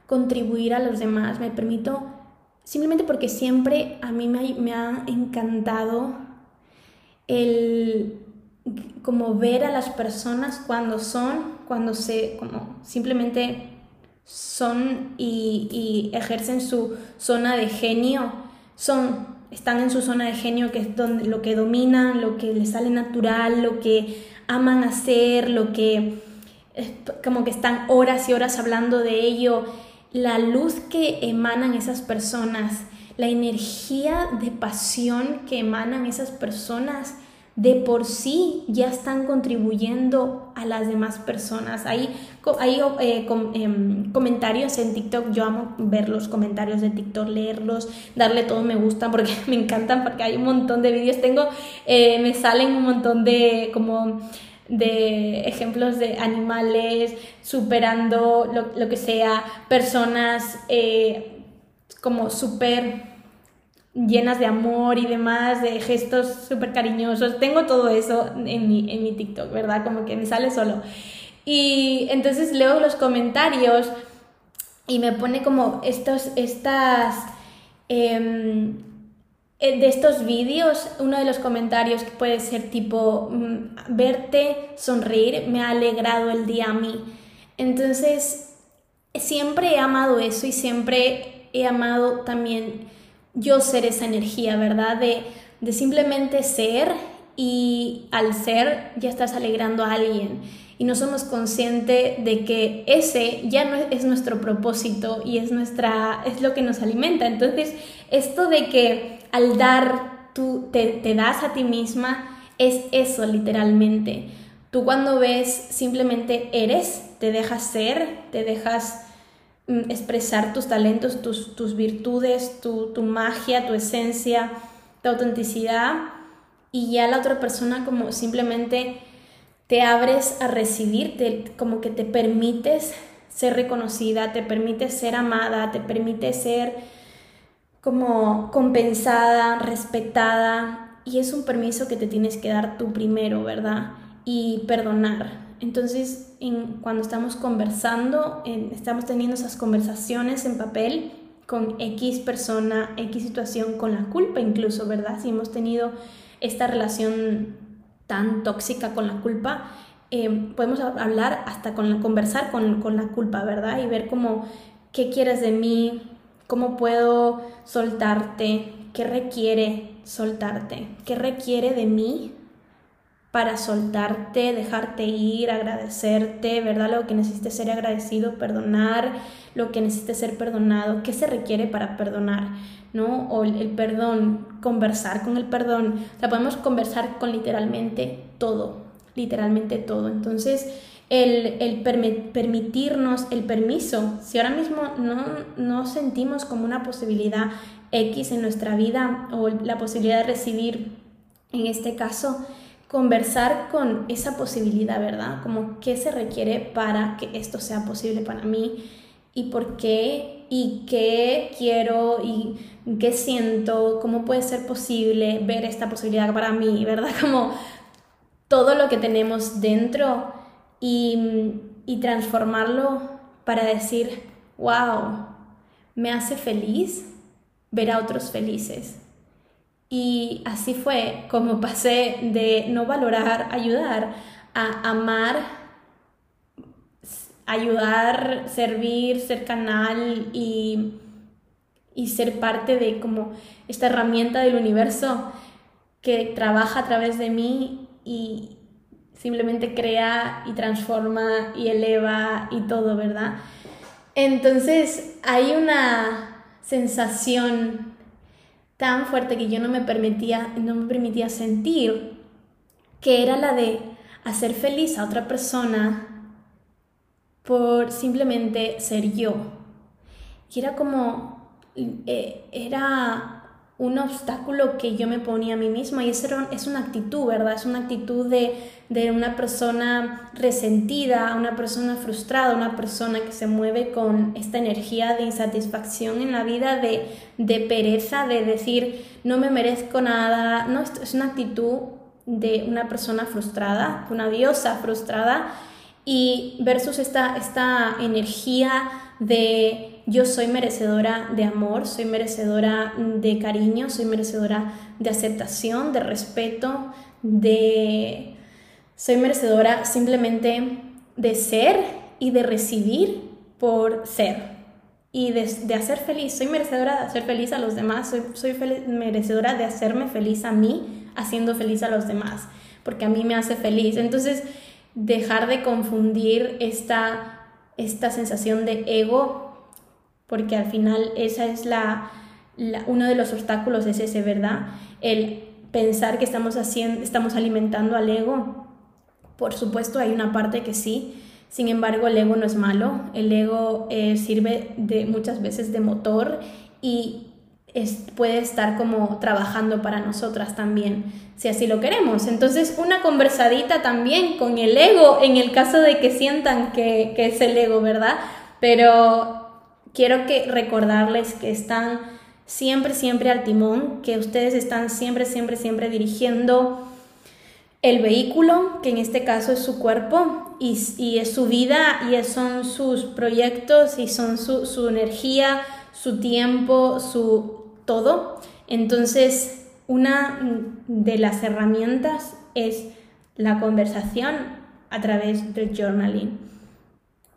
contribuir a los demás, me permito, simplemente porque siempre a mí me, ha encantado el como ver a las personas cuando son, cuando se, como simplemente son y, y, ejercen su zona de genio, son, están en su zona de genio que es donde, lo que dominan, lo que les sale natural, lo que aman hacer, lo que como que están horas y horas hablando de ello. La luz que emanan esas personas, la energía de pasión que emanan esas personas, de por sí ya están contribuyendo a las demás personas. Hay, hay eh, em, comentarios en TikTok, yo amo ver los comentarios de TikTok, leerlos, darle todo me gusta porque me encantan, porque hay un montón de vídeos, tengo, eh, me salen un montón de como de ejemplos de animales superando lo, que sea, personas eh, como súper llenas de amor y demás, de gestos súper cariñosos. Tengo todo eso en mi, en mi TikTok, ¿verdad? Como que me sale solo. Y entonces leo los comentarios y me pone como estos, estas... Em, eh, de estos vídeos, uno de los comentarios que puede ser tipo, mm, verte sonreír me ha alegrado el día a mí. Entonces, siempre he amado eso y siempre he amado también yo ser esa energía, ¿verdad? De, de simplemente ser y al ser ya estás alegrando a alguien y no somos conscientes de que ese ya no es nuestro propósito y es nuestra es lo que nos alimenta. Entonces, esto de que al dar tú te, te das a ti misma es eso literalmente. Tú cuando ves simplemente eres, te dejas ser, te dejas expresar tus talentos, tus, tus virtudes, tu, tu, magia, tu esencia, tu autenticidad y ya la otra persona como simplemente te abres a recibir, como que te permites ser reconocida, te permites ser amada, te permite ser como compensada, respetada y es un permiso que te tienes que dar tú primero, ¿verdad? y perdonar. Entonces, cuando estamos conversando, estamos teniendo esas conversaciones en papel con X persona, X situación, con la culpa incluso, ¿verdad? Si hemos tenido esta relación tan tóxica con la culpa, eh, podemos hablar hasta con la, conversar con, con la culpa, ¿verdad? Y ver cómo, qué quieres de mí, cómo puedo soltarte, qué requiere soltarte, qué requiere de mí para soltarte, dejarte ir, agradecerte, ¿verdad? Lo que necesites ser agradecido, perdonar, lo que necesites ser perdonado, qué se requiere para perdonar, ¿no? O el, perdón, conversar con el perdón, o sea, podemos conversar con literalmente todo, literalmente todo. Entonces, el, el permitirnos el permiso, si ahora mismo no, no sentimos como una posibilidad X en nuestra vida o la posibilidad de recibir, en este caso, conversar con esa posibilidad, ¿verdad? Como qué se requiere para que esto sea posible para mí y por qué y qué quiero y qué siento, cómo puede ser posible ver esta posibilidad para mí, ¿verdad? Como todo lo que tenemos dentro y, y transformarlo para decir, wow, me hace feliz ver a otros felices y así fue como pasé de no valorar, ayudar, a amar, ayudar, servir, ser canal y, y ser parte de como esta herramienta del universo que trabaja a través de mí y simplemente crea y transforma y eleva y todo, ¿verdad? Entonces hay una sensación tan fuerte que yo no me permitía, no me permitía sentir, que era la de hacer feliz a otra persona por simplemente ser yo. Y era como, eh, era un obstáculo que yo me ponía a mí misma y eso es una actitud, ¿verdad? Es una actitud de, de, una persona resentida, una persona frustrada, una persona que se mueve con esta energía de insatisfacción en la vida, de, de pereza, de decir no me merezco nada. No, es una actitud de una persona frustrada, una diosa frustrada y versus esta, esta energía de yo soy merecedora de amor, soy merecedora de cariño, soy merecedora de aceptación, de respeto, de... Soy merecedora simplemente de ser y de recibir por ser y de, hacer feliz. Soy merecedora de hacer feliz a los demás, soy, soy merecedora de hacerme feliz a mí, haciendo feliz a los demás, porque a mí me hace feliz. Entonces, dejar de confundir esta, esta sensación de ego porque al final esa es la, uno de los obstáculos es ese, ¿verdad? El pensar que estamos haciendo, estamos alimentando al ego. Por supuesto, hay una parte que sí. Sin embargo, el ego no es malo. El ego eh, sirve de muchas veces de motor y puede estar como trabajando para nosotras también, si así lo queremos. Entonces, una conversadita también con el ego, en el caso de que sientan que, que es el ego, ¿verdad? Pero quiero que recordarles que están siempre, siempre al timón, que ustedes están siempre, siempre, siempre dirigiendo el vehículo, que en este caso es su cuerpo y, es su vida y son sus proyectos y son su, su energía, su tiempo, su todo. Entonces, una de las herramientas es la conversación a través del journaling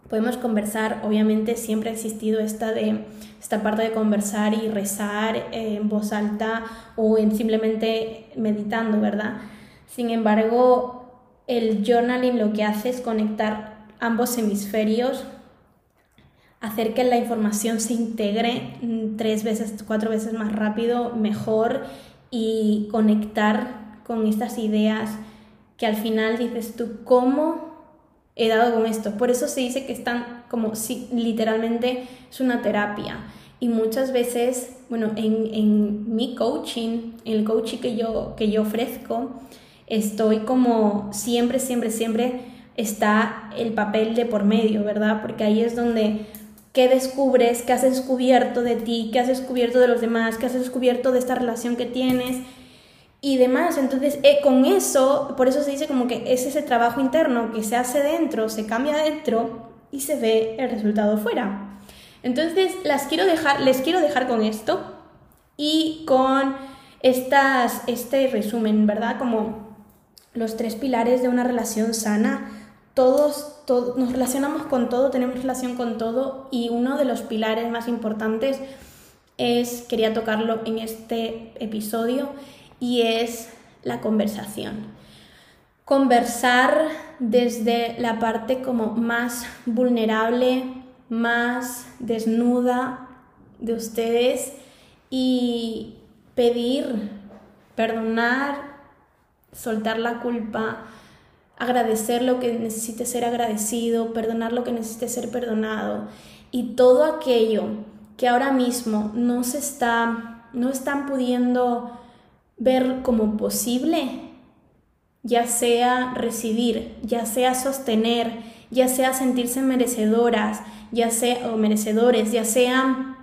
podemos conversar, obviamente siempre ha existido esta, de, esta parte de conversar y rezar en voz alta o en simplemente meditando, ¿verdad? Sin embargo, el journaling lo que hace es conectar ambos hemisferios, hacer que la información se integre tres veces, cuatro veces más rápido, mejor y conectar con estas ideas que al final dices tú, ¿cómo he dado con esto? Por eso se dice que están como si literalmente es una terapia. Y muchas veces, bueno, en, en mi coaching, en el coaching que yo, que yo ofrezco, estoy como siempre, siempre, siempre está el papel de por medio, ¿verdad? Porque ahí es donde qué descubres, qué has descubierto de ti, qué has descubierto de los demás, qué has descubierto de esta relación que tienes y demás. Entonces, eh, con eso, por eso se dice como que es ese trabajo interno que se hace dentro, se cambia dentro y se ve el resultado fuera. Entonces, las quiero dejar, les quiero dejar con esto y con estas, este resumen, ¿verdad? Como los tres pilares de una relación sana. Todos, todos nos relacionamos con todo, tenemos relación con todo y uno de los pilares más importantes es, quería tocarlo en este episodio, y es la conversación. Conversar desde la parte como más vulnerable, más desnuda de ustedes y pedir, perdonar, soltar la culpa, agradecer lo que necesite ser agradecido, perdonar lo que necesite ser perdonado y todo aquello que ahora mismo no se está, no están pudiendo ver como posible, ya sea recibir, ya sea sostener, ya sea sentirse merecedoras, ya sea o merecedores, ya sea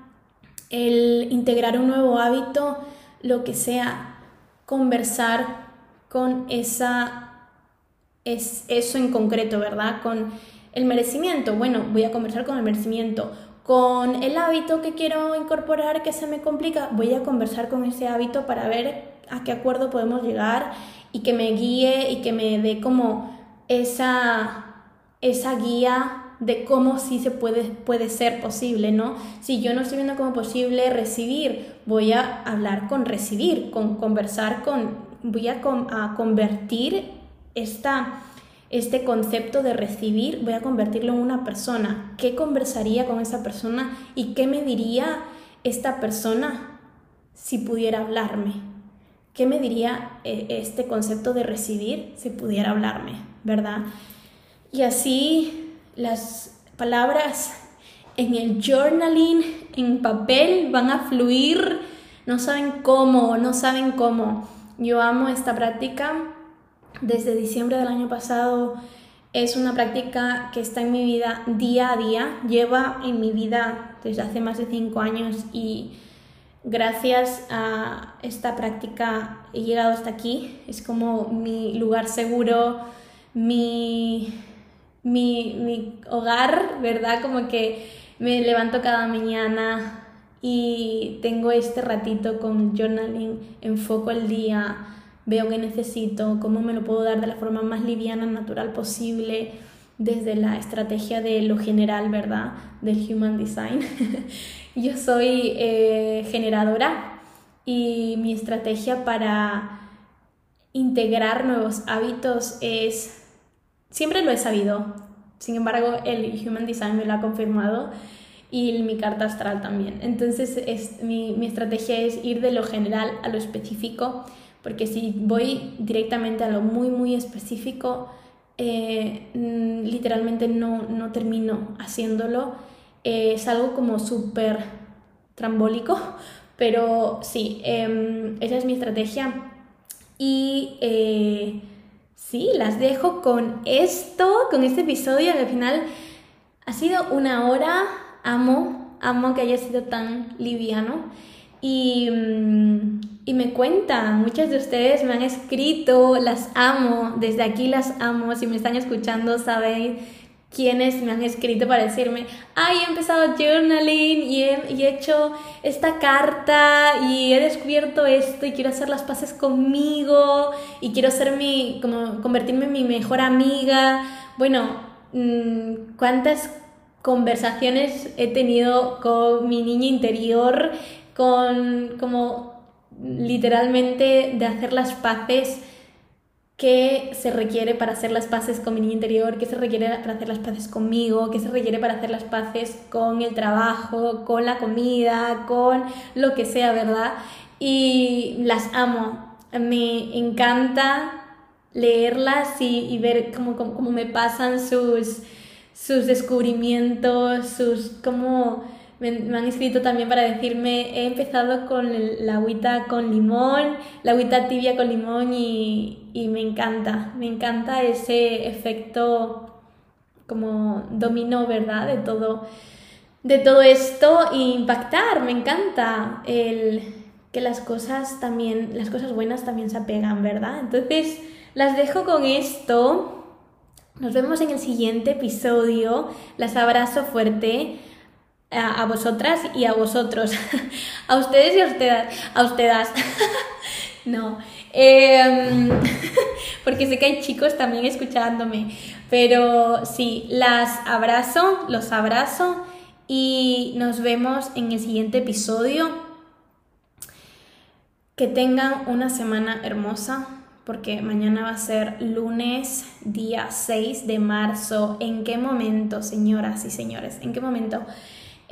el integrar un nuevo hábito, lo que sea, conversar con esa es eso en concreto, ¿verdad? Con el merecimiento. Bueno, voy a conversar con el merecimiento. Con el hábito que quiero incorporar que se me complica, voy a conversar con ese hábito para ver a qué acuerdo podemos llegar y que me guíe y que me dé como esa, esa guía de cómo sí se puede, puede ser posible, ¿no? Si yo no estoy viendo como posible recibir, voy a hablar con recibir, con conversar con, voy a, a convertir esta, este concepto de recibir, voy a convertirlo en una persona. ¿Qué conversaría con esa persona y qué me diría esta persona si pudiera hablarme? ¿Qué me diría eh, este concepto de recibir si pudiera hablarme, verdad? Y así las palabras en el journaling, en papel, van a fluir, no saben cómo, no saben cómo. Yo amo esta práctica. Desde diciembre del año pasado es una práctica que está en mi vida día a día, lleva en mi vida desde hace más de cinco años y gracias a esta práctica he llegado hasta aquí. Es como mi lugar seguro, mi, mi, hogar, ¿verdad? Como que me levanto cada mañana y tengo este ratito con journaling, enfoco el día, veo qué necesito, cómo me lo puedo dar de la forma más liviana, natural posible, desde la estrategia de lo general, ¿verdad? Del Human Design. Yo soy eh, generadora y mi estrategia para integrar nuevos hábitos es, siempre lo he sabido, sin embargo el Human Design me lo ha confirmado y mi carta astral también. Entonces es, mi, mi estrategia es ir de lo general a lo específico, porque si voy directamente a lo muy, muy específico, eh, mm, literalmente no, no termino haciéndolo eh, es algo como súper trambólico, pero sí, em, esa es mi estrategia. Y eh, sí, las dejo con esto, con este episodio. Al final ha sido una hora. Amo, amo que haya sido tan liviano. Y, mm, y me cuentan, muchas de ustedes me han escrito, las amo, desde aquí las amo. Si me están escuchando, saben quienes me han escrito para decirme, ay, he empezado journaling y he, hecho esta carta y he descubierto esto y quiero hacer las paces conmigo y quiero ser mi, como convertirme en mi mejor amiga. Bueno, mm, cuántas conversaciones he tenido con mi niño interior, con como literalmente de hacer las paces qué se requiere para hacer las paces con mi niño interior, qué se requiere para hacer las paces conmigo, qué se requiere para hacer las paces con el trabajo, con la comida, con lo que sea, ¿verdad? Y las amo. Me encanta leerlas y, ver cómo, cómo, me pasan sus, sus descubrimientos, sus cómo me, han escrito también para decirme, he empezado con la agüita con limón, la agüita tibia con limón y, y me encanta, me encanta ese efecto como dominó, ¿verdad? De todo, de todo esto e impactar, me encanta el que las cosas también, las cosas buenas también se apegan, ¿verdad? Entonces, las dejo con esto. Nos vemos en el siguiente episodio. Las abrazo fuerte a, vosotras y a vosotros, a ustedes y a ustedes, a ustedes. no, em, porque sé que hay chicos también escuchándome, pero sí, las abrazo, los abrazo y nos vemos en el siguiente episodio. Que tengan una semana hermosa, porque mañana va a ser lunes, día 6 de marzo. ¿En qué momento, señoras y señores? ¿En qué momento?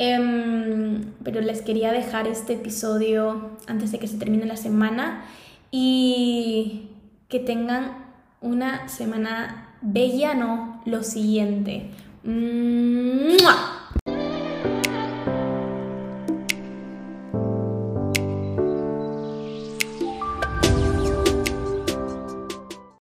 Em, pero les quería dejar este episodio antes de que se termine la semana y que tengan una semana bella, no, lo siguiente.